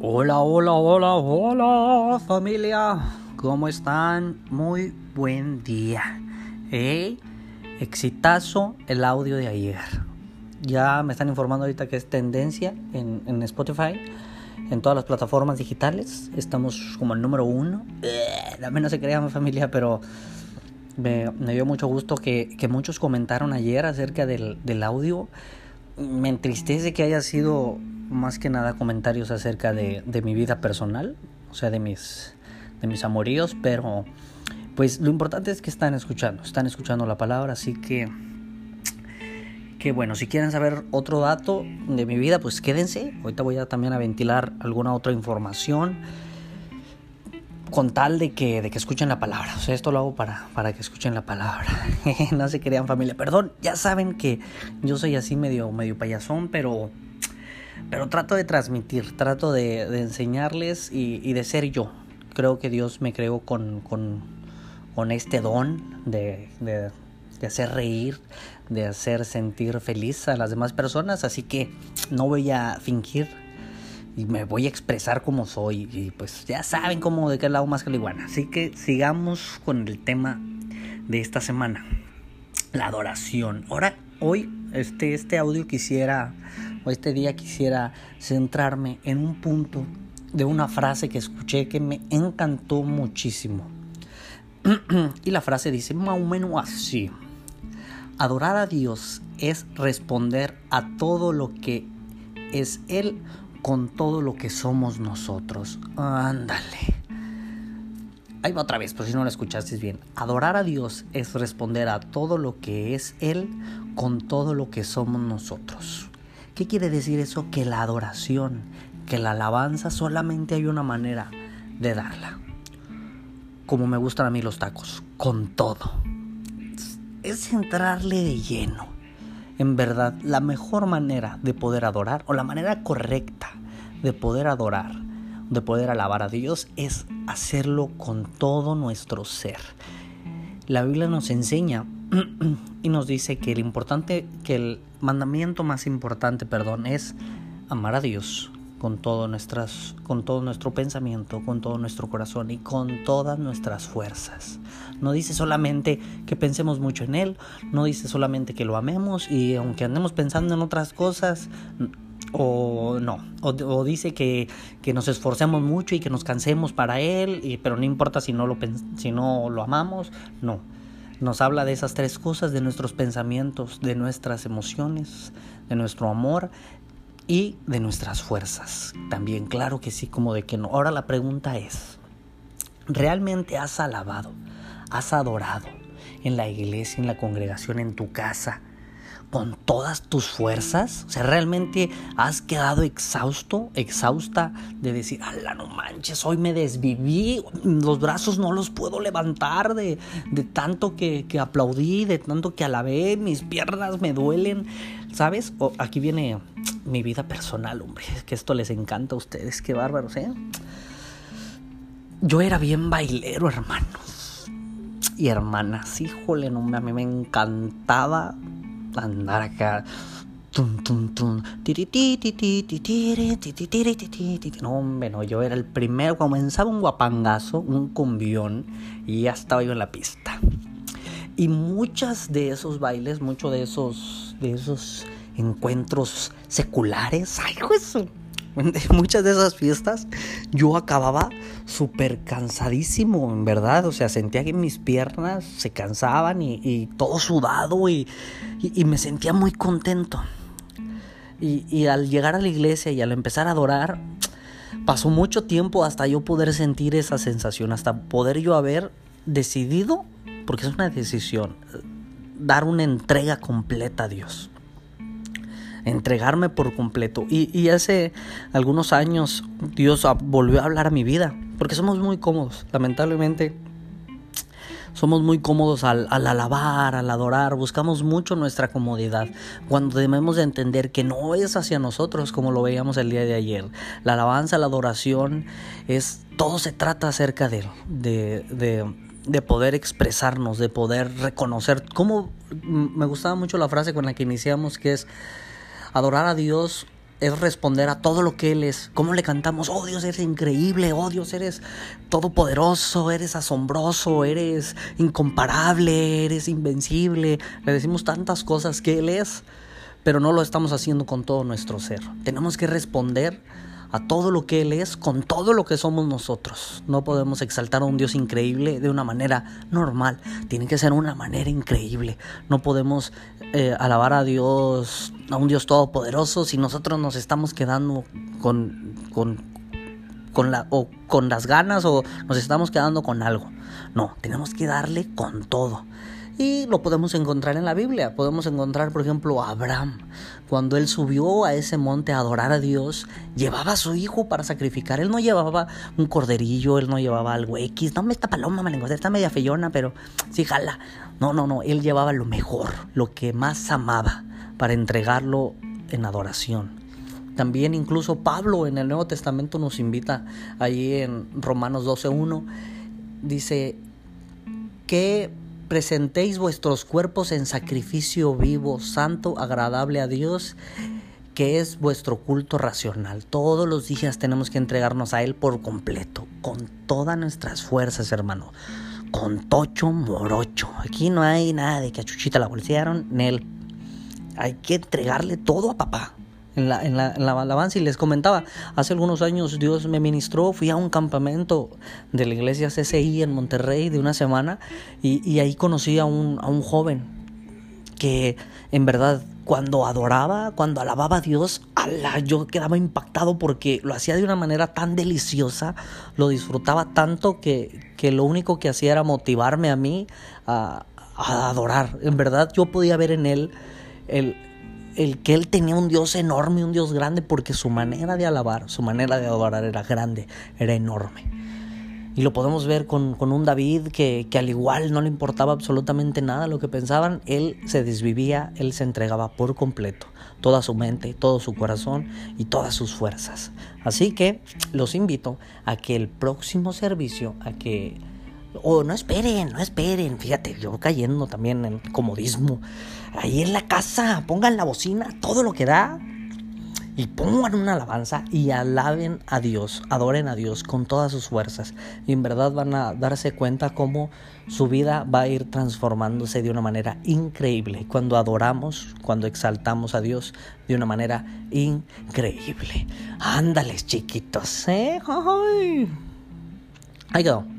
Hola, hola, hola, hola familia. ¿Cómo están? Muy buen día. ¿Eh? Exitazo el audio de ayer. Ya me están informando ahorita que es tendencia en, en Spotify, en todas las plataformas digitales. Estamos como el número uno. También no se crean familia, pero me, me dio mucho gusto que, que, muchos comentaron ayer acerca del, del audio. Me entristece que haya sido más que nada comentarios acerca de, de, mi vida personal, o sea, de mis, de mis amoríos, pero pues lo importante es que están escuchando, están escuchando la palabra, así que, que bueno, si quieren saber otro dato de mi vida, pues quédense, ahorita voy a también a ventilar alguna otra información con tal de que, de que escuchen la palabra. O sea, esto lo hago para, para que escuchen la palabra. no se crean familia. Perdón, ya saben que yo soy así medio, medio payasón, pero pero trato de transmitir, trato de, enseñarles y, de ser yo. Creo que Dios me creó con, con, este don de, de, de, hacer reír, de hacer sentir feliz a las demás personas, así que no voy a fingir y me voy a expresar como soy y pues ya saben cómo de qué lado más que la iguana. Así que sigamos con el tema de esta semana, la adoración. Ahora, hoy este, este audio quisiera este día quisiera centrarme en un punto de una frase que escuché que me encantó muchísimo. y la frase dice más o. Adorar a Dios es responder a todo lo que es Él con todo lo que somos nosotros. Ándale. Ahí va otra vez, por si no lo escuchaste bien. Adorar a Dios es responder a todo lo que es Él con todo lo que somos nosotros. ¿Qué quiere decir eso? Que la adoración, que la alabanza solamente hay una manera de darla. Como me gustan a mí los tacos, con todo. Es entrarle de lleno. En verdad, la mejor manera de poder adorar, o la manera correcta de poder adorar, de poder alabar a Dios, es hacerlo con todo nuestro ser. La Biblia nos enseña y nos dice que el importante, que el mandamiento más importante, perdón, es amar a Dios con todo, nuestras, con todo nuestro pensamiento, con todo nuestro corazón y con todas nuestras fuerzas. No dice solamente que pensemos mucho en Él, no dice solamente que lo amemos y aunque andemos pensando en otras cosas, o no, o, dice que, que, nos esforcemos mucho y que nos cansemos para Él, pero no importa si no, lo, si no lo amamos, no nos habla de esas tres cosas, de nuestros pensamientos, de nuestras emociones, de nuestro amor y de nuestras fuerzas. También, claro que sí, como de que no. Ahora la pregunta es, ¿realmente has alabado, has adorado en la iglesia, en la congregación, en tu casa? Con todas tus fuerzas? O sea, ¿realmente has quedado exhausto, exhausta de decir, ala, no manches, hoy me desviví, los brazos no los puedo levantar de, de tanto que, que, aplaudí, de tanto que alabé, mis piernas me duelen, ¿sabes? O, aquí viene mi vida personal, hombre, que esto les encanta a ustedes, qué bárbaros, ¿eh? Yo era bien bailero, hermanos. Y hermanas, híjole, no, a mí me encantaba andar acá. Tum, tum, tum. No, hombre, no, yo era el primero. Comenzaba un guapangazo, un cumbión, y ya estaba yo en la pista. Y muchas de esos bailes, muchos de esos, de esos encuentros seculares, ay, eso muchas de esas fiestas yo acababa súper cansadísimo, en verdad. O sea, sentía que mis piernas se cansaban y, todo sudado y, y, me sentía muy contento. Y, al llegar a la iglesia y al empezar a adorar, pasó mucho tiempo hasta yo poder sentir esa sensación, hasta poder yo haber decidido, porque es una decisión, dar una entrega completa a Dios entregarme por completo. Y, hace algunos años Dios volvió a hablar a mi vida, porque somos muy cómodos, lamentablemente. Somos muy cómodos al, al, alabar, al adorar, buscamos mucho nuestra comodidad, cuando debemos de entender que no es hacia nosotros como lo veíamos el día de ayer. La alabanza, la adoración, es todo se trata acerca de, de, de, de poder expresarnos, de poder reconocer. Como me gustaba mucho la frase con la que iniciamos, que es Adorar a Dios es responder a todo lo que Él es. ¿Cómo le cantamos? Oh Dios, eres increíble. Oh Dios, eres todopoderoso. Eres asombroso. Eres incomparable. Eres invencible. Le decimos tantas cosas que Él es, pero no lo estamos haciendo con todo nuestro ser. Tenemos que responder a todo lo que Él es con todo lo que somos nosotros. No podemos exaltar a un Dios increíble de una manera normal, tiene que ser una manera increíble. No podemos eh, alabar a Dios, a un Dios todopoderoso, si nosotros nos estamos quedando con, con, con, la, o con las ganas o nos estamos quedando con algo. No, tenemos que darle con todo. Y lo podemos encontrar en la Biblia. Podemos encontrar, por ejemplo, a Abraham. Cuando él subió a ese monte a adorar a Dios, llevaba a su hijo para sacrificar. Él no llevaba un corderillo, él no llevaba algo X. No, esta paloma me está media feyona, pero sí jala. No, no, no. Él llevaba lo mejor, lo que más amaba, para entregarlo en adoración. También incluso Pablo en el Nuevo Testamento nos invita ahí en Romanos 12.1. Dice que presentéis vuestros cuerpos en sacrificio vivo, santo, agradable a Dios, que es vuestro culto racional. Todos los días tenemos que entregarnos a Él por completo, con todas nuestras fuerzas, hermano. Con tocho morocho. Aquí no hay nada de que a Chuchita la bolsearon, Él. Hay que entregarle todo a papá en la, en, la, alabanza y les comentaba, hace algunos años Dios me ministró, fui a un campamento de la iglesia CCI en Monterrey de una semana y, ahí conocí a un, a un joven que en verdad cuando adoraba, cuando alababa a Dios, yo quedaba impactado porque lo hacía de una manera tan deliciosa, lo disfrutaba tanto que, que lo único que hacía era motivarme a mí a adorar. En verdad yo podía ver en él el, el que él tenía un Dios enorme, un Dios grande, porque su manera de alabar, su manera de adorar era grande, era enorme. Y lo podemos ver con, un David que, que, al igual no le importaba absolutamente nada lo que pensaban, él se desvivía, él se entregaba por completo, toda su mente, todo su corazón y todas sus fuerzas. Así que los invito a que el próximo servicio, a que o no esperen, no esperen. Fíjate, yo cayendo también en comodismo. Ahí en la casa, pongan la bocina, todo lo que da. Y pongan una alabanza y alaben a Dios, adoren a Dios con todas sus fuerzas. Y en verdad van a darse cuenta cómo su vida va a ir transformándose de una manera increíble. Cuando adoramos, cuando exaltamos a Dios de una manera increíble. Ándales, chiquitos, ¿eh? Ahí quedó.